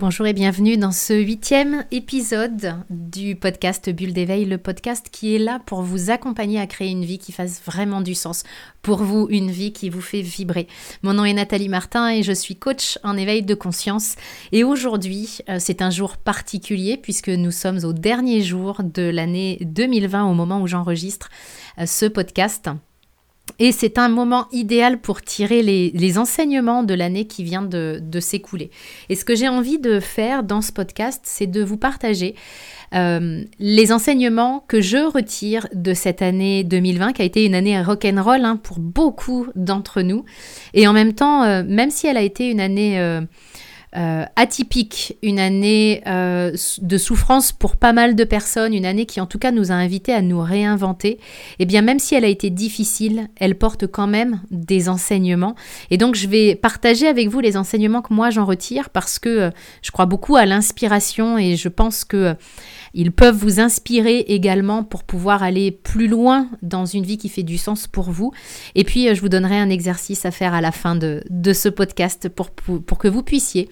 Bonjour et bienvenue dans ce huitième épisode du podcast Bulle d'éveil, le podcast qui est là pour vous accompagner à créer une vie qui fasse vraiment du sens. Pour vous, une vie qui vous fait vibrer. Mon nom est Nathalie Martin et je suis coach en éveil de conscience. Et aujourd'hui, euh, c'est un jour particulier puisque nous sommes au dernier jour de l'année 2020 au moment où j'enregistre euh, ce podcast. Et c'est un moment idéal pour tirer les, enseignements de l'année qui vient de, s'écouler. Et ce que j'ai envie de faire dans ce podcast, c'est de vous partager euh, les enseignements que je retire de cette année 2020, qui a été une année rock'n'roll hein, pour beaucoup d'entre nous. Et en même temps, euh, même si elle a été une année... Euh, euh, atypique, une année euh, de souffrance pour pas mal de personnes, une année qui en tout cas nous a invités à nous réinventer, et eh bien même si elle a été difficile, elle porte quand même des enseignements. Et donc je vais partager avec vous les enseignements que moi j'en retire parce que euh, je crois beaucoup à l'inspiration et je pense que ils peuvent vous inspirer également pour pouvoir aller plus loin dans une vie qui fait du sens pour vous. Et puis, euh, je vous donnerai un exercice à faire à la fin de, ce podcast pour, que vous puissiez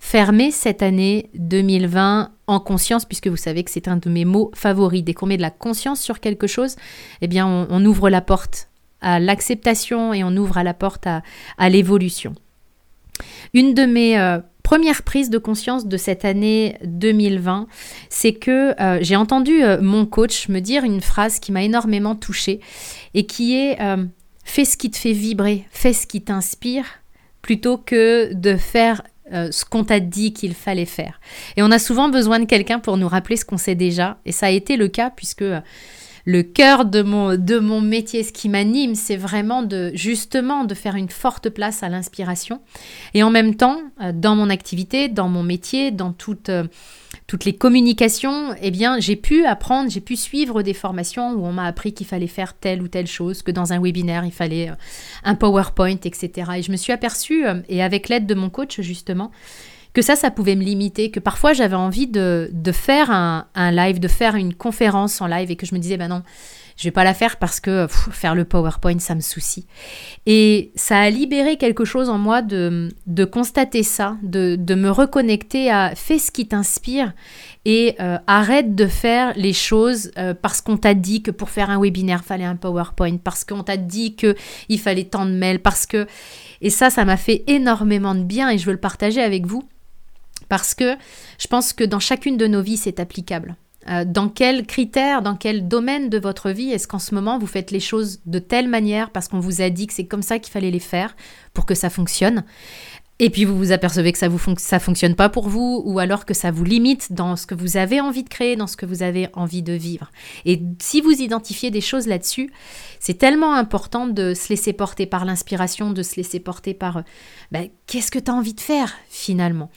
fermer cette année 2020 en conscience, puisque vous savez que c'est un de mes mots favoris. Dès qu'on met de la conscience sur quelque chose, eh bien, on, ouvre la porte à l'acceptation et on ouvre la porte à, à l'évolution. Une de mes euh, première prise de conscience de cette année 2020, c'est que euh, j'ai entendu euh, mon coach me dire une phrase qui m'a énormément touchée et qui est euh, fais ce qui te fait vibrer, fais ce qui t'inspire, plutôt que de faire ce qu'on t'a dit qu'il fallait faire. Et on a souvent besoin de quelqu'un pour nous rappeler ce qu'on sait déjà, et ça a été le cas puisque le cœur de mon, de mon métier, ce qui m'anime, c'est vraiment de justement de faire une forte place à l'inspiration. Et en même temps, euh, dans mon activité, dans mon métier, dans toute, euh, toutes les communications, eh bien, j'ai pu apprendre, j'ai pu suivre des formations où on m'a appris qu'il fallait faire telle ou telle chose, que dans un webinaire, il fallait euh, un PowerPoint, etc. Et je me suis aperçue, et avec l'aide de mon coach justement, que ça, ça pouvait me limiter, que parfois j'avais envie de, faire un, live, de faire une conférence en live et que je me disais, ben non, je vais pas la faire parce que faire le PowerPoint, ça me soucie. Et ça a libéré quelque chose en moi de, de constater ça, de, de, me reconnecter à fais ce qui t'inspire et euh, arrête de faire les choses euh, parce qu'on t'a dit que pour faire un webinaire, fallait un PowerPoint, parce qu'on t'a dit qu'il fallait tant de mails, parce que... Et ça, ça m'a fait énormément de bien et je veux le partager avec vous parce que je pense que dans chacune de nos vies, c'est applicable. Euh, dans quels critères, dans quel domaine de votre vie est-ce qu'en ce moment vous faites les choses de telle manière parce qu'on vous a dit que c'est comme ça qu'il fallait les faire pour que ça fonctionne? Et puis vous vous apercevez que ça ça fonctionne pas pour vous, ou alors que ça vous limite dans ce que vous avez envie de créer, dans ce que vous avez envie de vivre. Et si vous identifiez des choses là-dessus, c'est tellement important de se laisser porter par l'inspiration, de se laisser porter par euh, ben, qu'est-ce que tu as envie de faire finalement?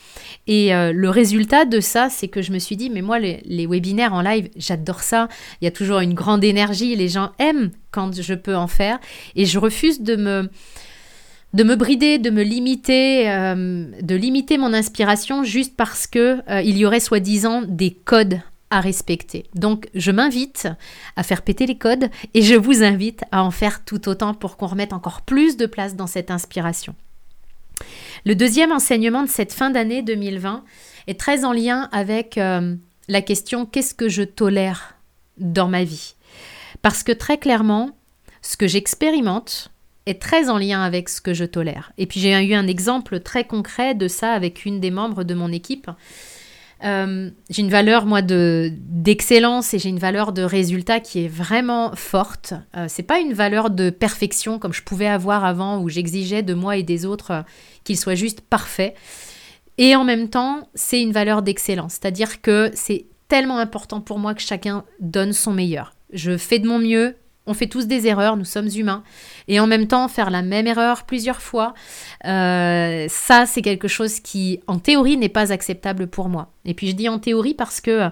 Et euh, le résultat de ça, c'est que je me suis dit, mais moi, les, les webinaires en live, j'adore ça. Il y a toujours une grande énergie, les gens aiment quand je peux en faire, et je refuse de me de me brider, de me limiter, euh, de limiter mon inspiration juste parce que euh, il y aurait soi-disant des codes à respecter. Donc je m'invite à faire péter les codes et je vous invite à en faire tout autant pour qu'on remette encore plus de place dans cette inspiration. Le deuxième enseignement de cette fin d'année 2020 est très en lien avec euh, la question qu'est-ce que je tolère dans ma vie? Parce que très clairement, ce que j'expérimente, est très en lien avec ce que je tolère. Et puis j'ai eu un exemple très concret de ça avec une des membres de mon équipe. Euh, j'ai une valeur moi de d'excellence et j'ai une valeur de résultat qui est vraiment forte. Euh, c'est pas une valeur de perfection comme je pouvais avoir avant où j'exigeais de moi et des autres euh, qu'ils soient juste parfaits. Et en même temps, c'est une valeur d'excellence, c'est-à-dire que c'est tellement important pour moi que chacun donne son meilleur. Je fais de mon mieux, on fait tous des erreurs, nous sommes humains. Et en même temps, faire la même erreur plusieurs fois, euh, ça, c'est quelque chose qui, en théorie, n'est pas acceptable pour moi. Et puis je dis en théorie parce que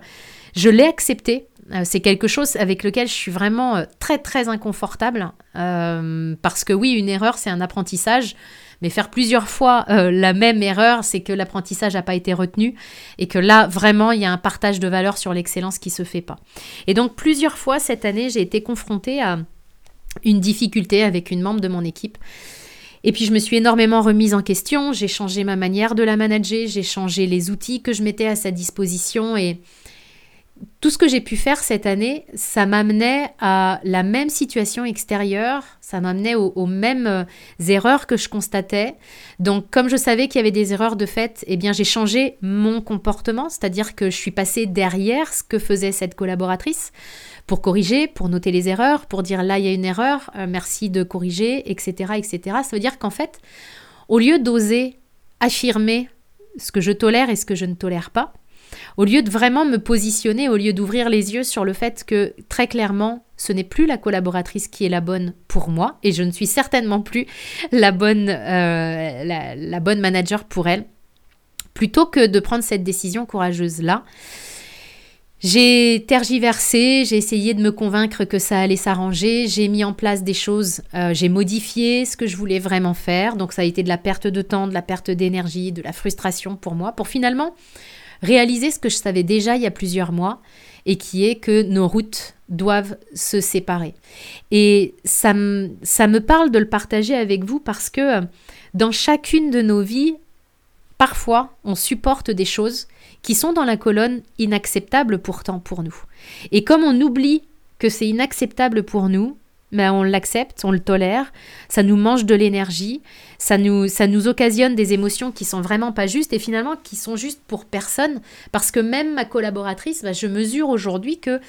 je l'ai accepté. Euh, c'est quelque chose avec lequel je suis vraiment euh, très très inconfortable. parce que oui, une erreur, c'est un apprentissage. Mais faire plusieurs fois euh, la même erreur, c'est que l'apprentissage n'a pas été retenu et que là, vraiment, il y a un partage de valeur sur l'excellence qui se fait pas. Et donc, plusieurs fois cette année, j'ai été confrontée à une difficulté avec une membre de mon équipe. Et puis je me suis énormément remise en question, j'ai changé ma manière de la manager, j'ai changé les outils que je mettais à sa disposition et tout ce que j'ai pu faire cette année, ça m'amenait à la même situation extérieure, ça m'amenait aux, mêmes euh, erreurs que je constatais. Donc, comme je savais qu'il y avait des erreurs de fait, eh bien, j'ai changé mon comportement, c'est-à-dire que je suis passée derrière ce que faisait cette collaboratrice pour corriger, pour noter les erreurs, pour dire là il y a une erreur, euh, merci de corriger, etc., etc. Ça veut dire qu'en fait, au lieu d'oser affirmer ce que je tolère et ce que je ne tolère pas, au lieu de vraiment me positionner, au lieu d'ouvrir les yeux sur le fait que très clairement, ce n'est plus la collaboratrice qui est la bonne pour moi, et je ne suis certainement plus la bonne, euh, la, bonne manager pour elle, plutôt que de prendre cette décision courageuse-là. J'ai tergiversé, j'ai essayé de me convaincre que ça allait s'arranger, j'ai mis en place des choses, euh, j'ai modifié ce que je voulais vraiment faire, donc ça a été de la perte de temps, de la perte d'énergie, de la frustration pour moi, pour finalement réaliser ce que je savais déjà il y a plusieurs mois et qui est que nos routes doivent se séparer. Et ça, ça me parle de le partager avec vous parce que euh, dans chacune de nos vies, parfois, on supporte des choses qui sont dans la colonne inacceptables pourtant pour nous. Et comme on oublie que c'est inacceptable pour nous, mais on l'accepte, on le tolère, ça nous mange de l'énergie, ça nous, ça nous occasionne des émotions qui sont vraiment pas justes et finalement qui sont justes pour personne, parce que même ma collaboratrice, bah, je mesure aujourd'hui que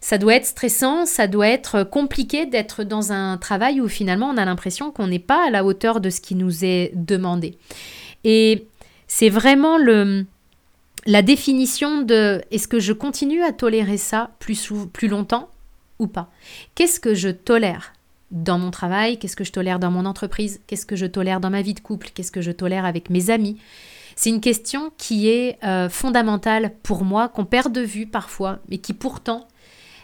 ça doit être stressant, ça doit être compliqué d'être dans un travail où finalement on a l'impression qu'on n'est pas à la hauteur de ce qui nous est demandé. Et c'est vraiment le, la définition de est-ce que je continue à tolérer ça plus, plus longtemps? Ou pas. Qu'est-ce que je tolère dans mon travail? Qu'est-ce que je tolère dans mon entreprise? Qu'est-ce que je tolère dans ma vie de couple? Qu'est-ce que je tolère avec mes amis? C'est une question qui est euh, fondamentale pour moi, qu'on perd de vue parfois, mais qui pourtant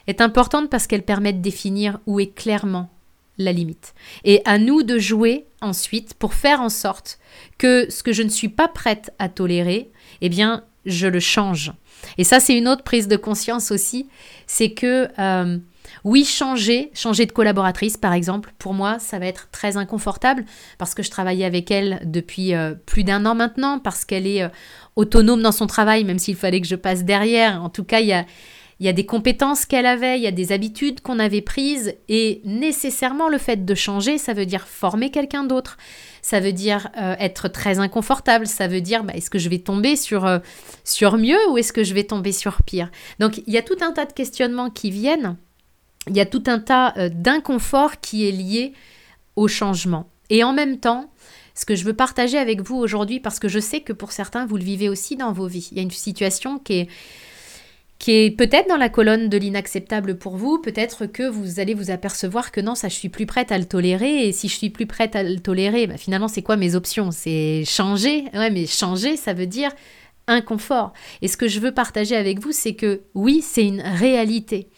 est importante parce qu'elle permet de définir où est clairement la limite. Et à nous de jouer ensuite pour faire en sorte que ce que je ne suis pas prête à tolérer, eh bien, je le change. Et ça, c'est une autre prise de conscience aussi, c'est que euh, oui, changer, changer de collaboratrice par exemple, pour moi, ça va être très inconfortable parce que je travaillais avec elle depuis euh, plus d'un an maintenant, parce qu'elle est euh, autonome dans son travail, même s'il fallait que je passe derrière. En tout cas, il y a, y a des compétences qu'elle avait, il y a des habitudes qu'on avait prises, et nécessairement le fait de changer, ça veut dire former quelqu'un d'autre, ça veut dire euh, être très inconfortable, ça veut dire bah, est-ce que je vais tomber sur, sur mieux ou est-ce que je vais tomber sur pire? Donc il y a tout un tas de questionnements qui viennent il y a tout un tas euh, d'inconfort qui est lié au changement. Et en même temps, ce que je veux partager avec vous aujourd'hui, parce que je sais que pour certains, vous le vivez aussi dans vos vies. Il y a une situation qui est, qui est peut-être dans la colonne de l'inacceptable pour vous, peut-être que vous allez vous apercevoir que non, ça, je suis plus prête à le tolérer, et si je suis plus prête à le tolérer, bah, finalement, c'est quoi mes options? C'est changer? Ouais, mais changer, ça veut dire inconfort. Et ce que je veux partager avec vous, c'est que oui, c'est une réalité.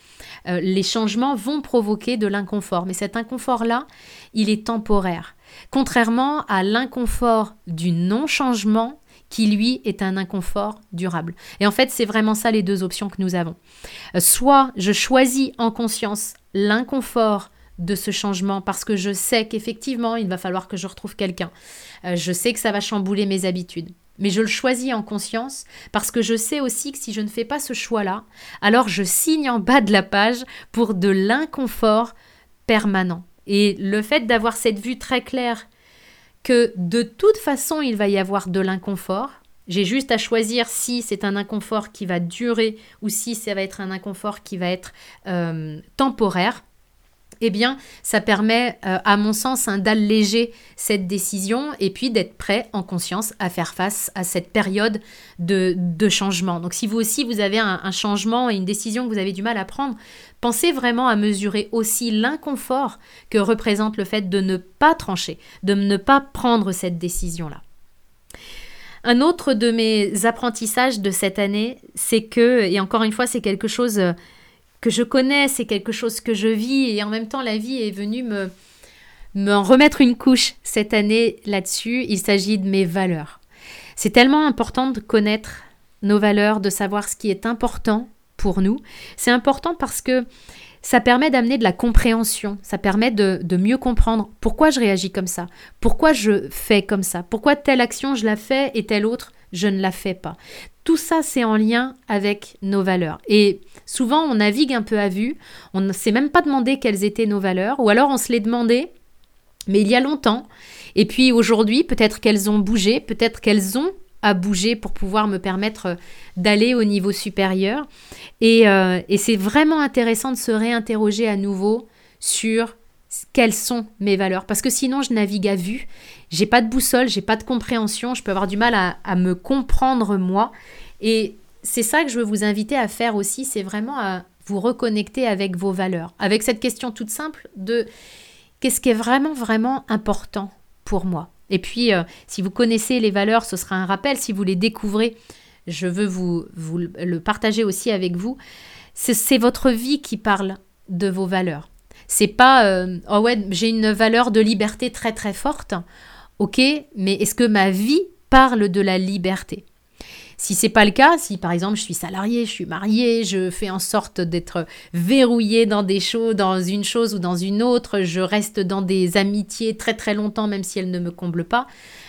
Euh, les changements vont provoquer de l'inconfort. Mais cet inconfort-là, il est temporaire. Contrairement à l'inconfort du non-changement, qui lui est un inconfort durable. Et en fait, c'est vraiment ça les deux options que nous avons. Euh, soit je choisis en conscience l'inconfort de ce changement parce que je sais qu'effectivement, il va falloir que je retrouve quelqu'un. Euh, je sais que ça va chambouler mes habitudes mais je le choisis en conscience parce que je sais aussi que si je ne fais pas ce choix-là, alors je signe en bas de la page pour de l'inconfort permanent. Et le fait d'avoir cette vue très claire que de toute façon il va y avoir de l'inconfort, j'ai juste à choisir si c'est un inconfort qui va durer ou si ça va être un inconfort qui va être euh, temporaire eh bien, ça permet, euh, à mon sens, hein, d'alléger cette décision et puis d'être prêt en conscience à faire face à cette période de, changement. Donc, si vous aussi, vous avez un, changement et une décision que vous avez du mal à prendre, pensez vraiment à mesurer aussi l'inconfort que représente le fait de ne pas trancher, de ne pas prendre cette décision-là. Un autre de mes apprentissages de cette année, c'est que, et encore une fois, c'est quelque chose euh, que je connais, c'est quelque chose que je vis et en même temps la vie est venue me, me remettre une couche cette année là-dessus. Il s'agit de mes valeurs. C'est tellement important de connaître nos valeurs, de savoir ce qui est important pour nous. C'est important parce que ça permet d'amener de la compréhension, ça permet de, de, mieux comprendre pourquoi je réagis comme ça, pourquoi je fais comme ça, pourquoi telle action je la fais et telle autre je ne la fais pas. Tout ça, c'est en lien avec nos valeurs. Et souvent, on navigue un peu à vue, on ne s'est même pas demandé quelles étaient nos valeurs, ou alors on se les demandait, mais il y a longtemps. Et puis aujourd'hui, peut-être qu'elles ont bougé, peut-être qu'elles ont à bouger pour pouvoir me permettre d'aller au niveau supérieur. Et, euh, c'est vraiment intéressant de se réinterroger à nouveau sur quelles sont mes valeurs parce que sinon je navigue à vue j'ai pas de boussole j'ai pas de compréhension je peux avoir du mal à, me comprendre moi et c'est ça que je veux vous inviter à faire aussi c'est vraiment à vous reconnecter avec vos valeurs avec cette question toute simple de qu'est-ce qui est vraiment vraiment important pour moi et puis, euh, si vous connaissez les valeurs, ce sera un rappel. Si vous les découvrez, je veux vous, vous le partager aussi avec vous. C'est votre vie qui parle de vos valeurs. C'est pas, euh, oh ouais, j'ai une valeur de liberté très très forte. Ok, mais est-ce que ma vie parle de la liberté? Si c'est pas le cas, si par exemple je suis salarié, je suis marié, je fais en sorte d'être verrouillé dans des choses, dans une chose ou dans une autre, je reste dans des amitiés très très longtemps même si elles ne me comblent pas,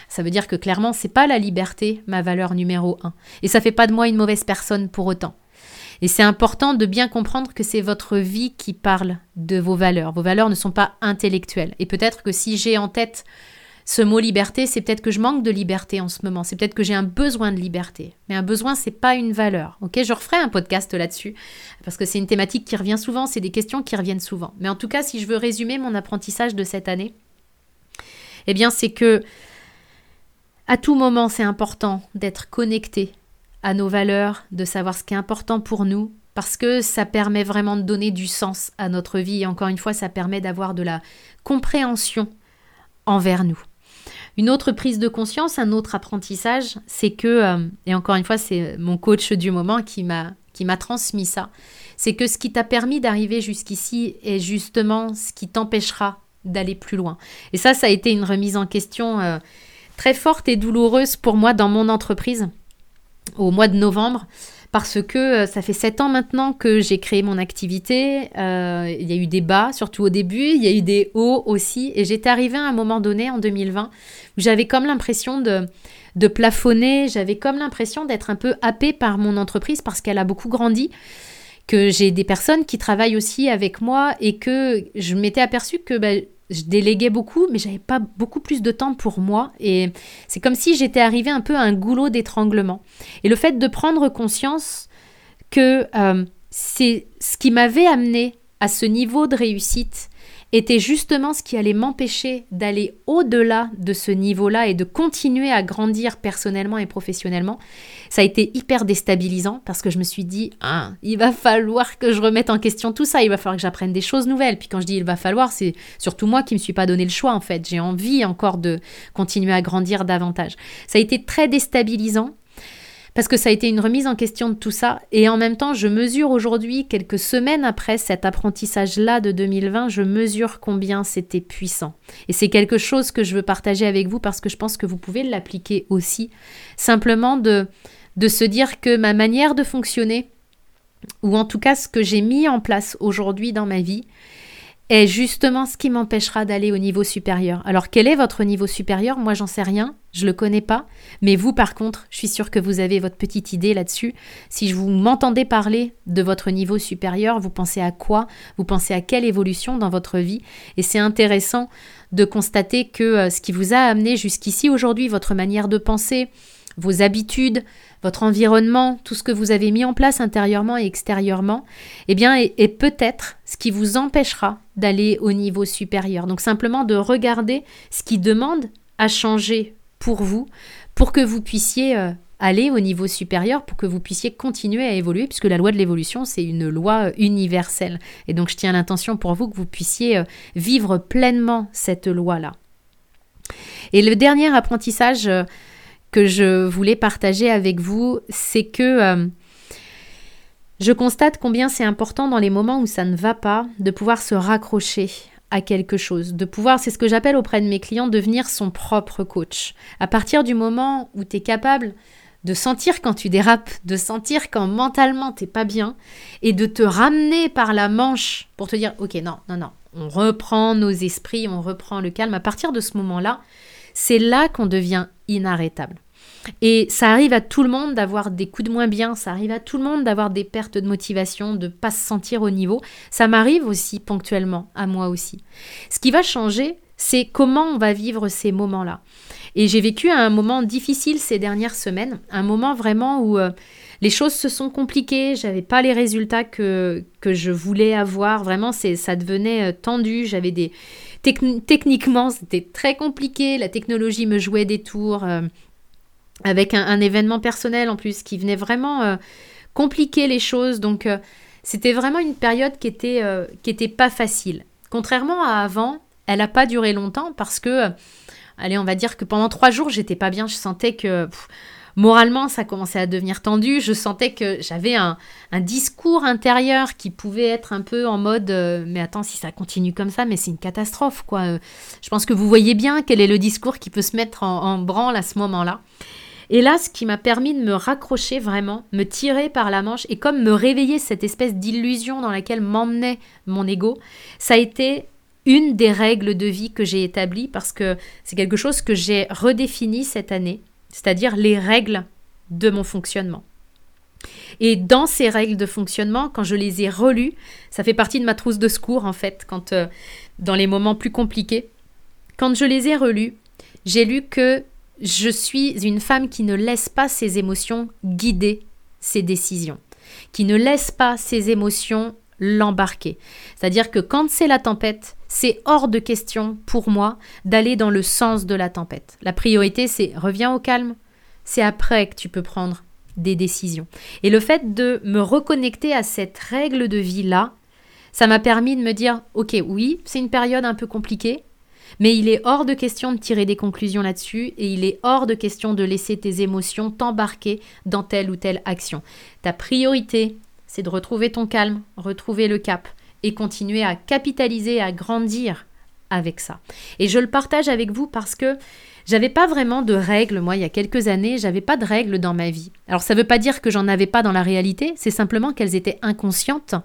ça veut dire que clairement c'est pas la liberté ma valeur numéro un. Et ça fait pas de moi une mauvaise personne pour autant. Et c'est important de bien comprendre que c'est votre vie qui parle de vos valeurs. Vos valeurs ne sont pas intellectuelles. Et peut-être que si j'ai en tête ce mot liberté, c'est peut-être que je manque de liberté en ce moment. C'est peut-être que j'ai un besoin de liberté. Mais un besoin, c'est pas une valeur. Ok, je referai un podcast là-dessus parce que c'est une thématique qui revient souvent. C'est des questions qui reviennent souvent. Mais en tout cas, si je veux résumer mon apprentissage de cette année, eh bien, c'est que à tout moment, c'est important d'être connecté à nos valeurs, de savoir ce qui est important pour nous, parce que ça permet vraiment de donner du sens à notre vie et encore une fois, ça permet d'avoir de la compréhension envers nous. Une autre prise de conscience, un autre apprentissage, c'est que, euh, et encore une fois, c'est mon coach du moment qui m'a qui m'a transmis ça, c'est que ce qui t'a permis d'arriver jusqu'ici est justement ce qui t'empêchera d'aller plus loin. Et ça, ça a été une remise en question euh, très forte et douloureuse pour moi dans mon entreprise au mois de novembre parce que euh, ça fait sept ans maintenant que j'ai créé mon activité. Euh, il y a eu des bas, surtout au début, il y a eu des hauts aussi. Et j'étais arrivée à un moment donné, en 2020, où j'avais comme l'impression de, de plafonner, j'avais comme l'impression d'être un peu happée par mon entreprise parce qu'elle a beaucoup grandi que j'ai des personnes qui travaillent aussi avec moi et que je m'étais aperçue que ben, je déléguais beaucoup, mais j'avais pas beaucoup plus de temps pour moi. Et c'est comme si j'étais arrivée un peu à un goulot d'étranglement. Et le fait de prendre conscience que euh, c'est ce qui m'avait amené à ce niveau de réussite était justement ce qui allait m'empêcher d'aller au-delà de ce niveau-là et de continuer à grandir personnellement et professionnellement. Ça a été hyper déstabilisant parce que je me suis dit, ah, il va falloir que je remette en question tout ça, il va falloir que j'apprenne des choses nouvelles. Puis quand je dis il va falloir, c'est surtout moi qui me suis pas donné le choix en fait. J'ai envie encore de continuer à grandir davantage. Ça a été très déstabilisant parce que ça a été une remise en question de tout ça. Et en même temps, je mesure aujourd'hui, quelques semaines après cet apprentissage-là de 2020, je mesure combien c'était puissant. Et c'est quelque chose que je veux partager avec vous parce que je pense que vous pouvez l'appliquer aussi. Simplement de, de se dire que ma manière de fonctionner, ou en tout cas ce que j'ai mis en place aujourd'hui dans ma vie, est justement ce qui m'empêchera d'aller au niveau supérieur. Alors quel est votre niveau supérieur? Moi j'en sais rien, je le connais pas, mais vous par contre, je suis sûre que vous avez votre petite idée là-dessus. Si je vous m'entendez parler de votre niveau supérieur, vous pensez à quoi? Vous pensez à quelle évolution dans votre vie? Et c'est intéressant de constater que euh, ce qui vous a amené jusqu'ici aujourd'hui, votre manière de penser, vos habitudes, votre environnement, tout ce que vous avez mis en place intérieurement et extérieurement, eh bien, est, peut-être ce qui vous empêchera d'aller au niveau supérieur. Donc simplement de regarder ce qui demande à changer pour vous, pour que vous puissiez euh, aller au niveau supérieur, pour que vous puissiez continuer à évoluer, puisque la loi de l'évolution, c'est une loi euh, universelle. Et donc je tiens l'intention pour vous que vous puissiez euh, vivre pleinement cette loi-là. Et le dernier apprentissage je voulais partager avec vous, c'est que euh, je constate combien c'est important dans les moments où ça ne va pas de pouvoir se raccrocher à quelque chose, de pouvoir, c'est ce que j'appelle auprès de mes clients, devenir son propre coach. À partir du moment où tu es capable de sentir quand tu dérapes, de sentir quand mentalement t'es pas bien, et de te ramener par la manche pour te dire, ok, non, non, non, on reprend nos esprits, on reprend le calme. À partir de ce moment-là, c'est là qu'on devient inarrêtable. Et ça arrive à tout le monde d'avoir des coups de moins bien, ça arrive à tout le monde d'avoir des pertes de motivation, de pas se sentir au niveau. Ça m'arrive aussi ponctuellement, à moi aussi. Ce qui va changer, c'est comment on va vivre ces moments-là. Et j'ai vécu un moment difficile ces dernières semaines, un moment vraiment où euh, les choses se sont compliquées, j'avais pas les résultats que, que je voulais avoir, vraiment c'est ça devenait euh, tendu, j'avais des techniquement c'était très compliqué, la technologie me jouait des tours euh, avec un, événement personnel en plus qui venait vraiment compliquer les choses, donc c'était vraiment une période qui était qui était pas facile. Contrairement à avant, elle n'a pas duré longtemps parce que, allez, on va dire que pendant trois jours, j'étais pas bien. Je sentais que moralement, ça commençait à devenir tendu. Je sentais que j'avais un, discours intérieur qui pouvait être un peu en mode euh, Mais attends, si ça continue comme ça, mais c'est une catastrophe, quoi. Euh, je pense que vous voyez bien quel est le discours qui peut se mettre en branle à ce moment-là. Et là, ce qui m'a permis de me raccrocher vraiment, me tirer par la manche et comme me réveiller cette espèce d'illusion dans laquelle m'emmenait mon ego, ça a été une des règles de vie que j'ai établies parce que c'est quelque chose que j'ai redéfini cette année, c'est-à-dire les règles de mon fonctionnement. Et dans ces règles de fonctionnement, quand je les ai relues, ça fait partie de ma trousse de secours en fait, quand euh, dans les moments plus compliqués, quand je les ai relues, j'ai lu que je suis une femme qui ne laisse pas ses émotions guider ses décisions, qui ne laisse pas ses émotions l'embarquer. C'est-à-dire que quand c'est la tempête, c'est hors de question pour moi d'aller dans le sens de la tempête. La priorité, c'est reviens au calme. C'est après que tu peux prendre des décisions. Et le fait de me reconnecter à cette règle de vie-là, ça m'a permis de me dire, ok, oui, c'est une période un peu compliquée, mais il est hors de question de tirer des conclusions là-dessus et il est hors de question de laisser tes émotions t'embarquer dans telle ou telle action. Ta priorité, c'est de retrouver ton calme, retrouver le cap et continuer à capitaliser, à grandir avec ça. Et je le partage avec vous parce que j'avais pas vraiment de règles, moi, il y a quelques années, j'avais pas de règles dans ma vie. Alors ça veut pas dire que j'en avais pas dans la réalité, c'est simplement qu'elles étaient inconscientes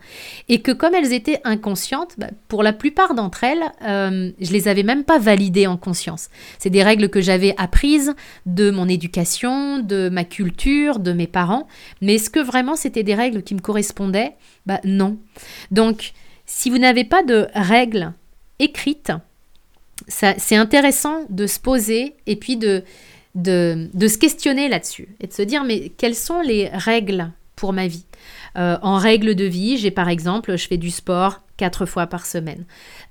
et que comme elles étaient inconscientes, bah, pour la plupart d'entre elles, euh, je les avais même pas validées en conscience. C'est des règles que j'avais apprises de mon éducation, de ma culture, de mes parents, mais est-ce que vraiment c'était des règles qui me correspondaient? Bah non. Donc, si vous n'avez pas de règles écrites, c'est intéressant de se poser et puis de, de, se questionner là-dessus et de se dire mais quelles sont les règles pour ma vie? Euh, En règle de vie, j'ai par exemple, je fais du sport quatre fois par semaine.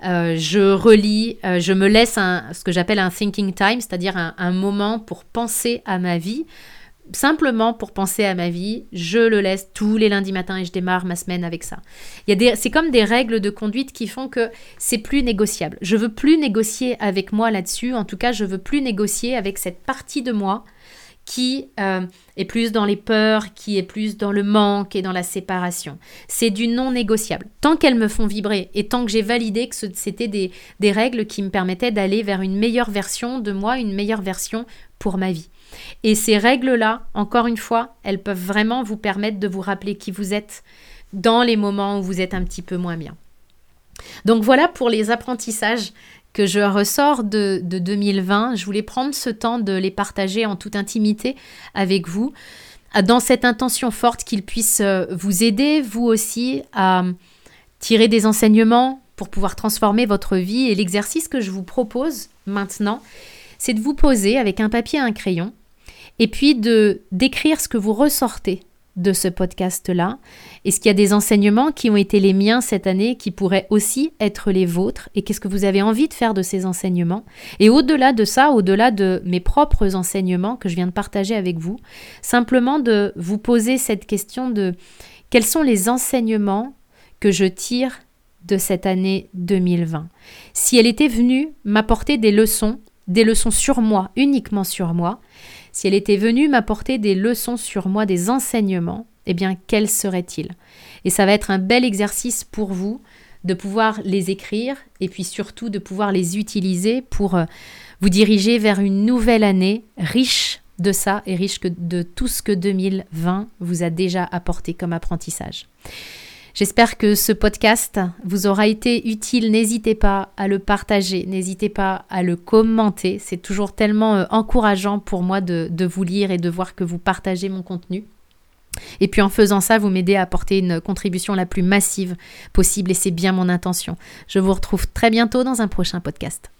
Euh, je relis, euh, je me laisse un, ce que j'appelle un thinking time, c'est-à-dire un, moment pour penser à ma vie simplement pour penser à ma vie, je le laisse tous les lundis matins et je démarre ma semaine avec ça. Il c'est comme des règles de conduite qui font que c'est plus négociable. Je veux plus négocier avec moi là-dessus. En tout cas, je veux plus négocier avec cette partie de moi qui euh, est plus dans les peurs, qui est plus dans le manque et dans la séparation. C'est du non négociable. Tant qu'elles me font vibrer et tant que j'ai validé que c'était des, des règles qui me permettaient d'aller vers une meilleure version de moi, une meilleure version pour ma vie. Et ces règles-là, encore une fois, elles peuvent vraiment vous permettre de vous rappeler qui vous êtes dans les moments où vous êtes un petit peu moins bien. Donc voilà pour les apprentissages que je ressors de, 2020. Je voulais prendre ce temps de les partager en toute intimité avec vous, dans cette intention forte qu'ils puissent euh, vous aider, vous aussi, à tirer des enseignements pour pouvoir transformer votre vie. Et l'exercice que je vous propose maintenant, c'est de vous poser avec un papier et un crayon et puis de d'écrire ce que vous ressortez de ce podcast-là. Est-ce qu'il y a des enseignements qui ont été les miens cette année qui pourraient aussi être les vôtres? Et qu'est-ce que vous avez envie de faire de ces enseignements? Et au-delà de ça, au-delà de mes propres enseignements que je viens de partager avec vous, simplement de vous poser cette question de quels sont les enseignements que je tire de cette année 2020 Si elle était venue m'apporter des leçons, des leçons sur moi, uniquement sur moi, si elle était venue m'apporter des leçons sur moi, des enseignements, eh bien, quels seraient-ils Et ça va être un bel exercice pour vous de pouvoir les écrire et puis surtout de pouvoir les utiliser pour euh, vous diriger vers une nouvelle année riche de ça et riche de tout ce que 2020 vous a déjà apporté comme apprentissage. J'espère que ce podcast vous aura été utile. N'hésitez pas à le partager, n'hésitez pas à le commenter. C'est toujours tellement euh, encourageant pour moi de, de vous lire et de voir que vous partagez mon contenu. Et puis en faisant ça, vous m'aidez à apporter une contribution la plus massive possible et c'est bien mon intention. Je vous retrouve très bientôt dans un prochain podcast.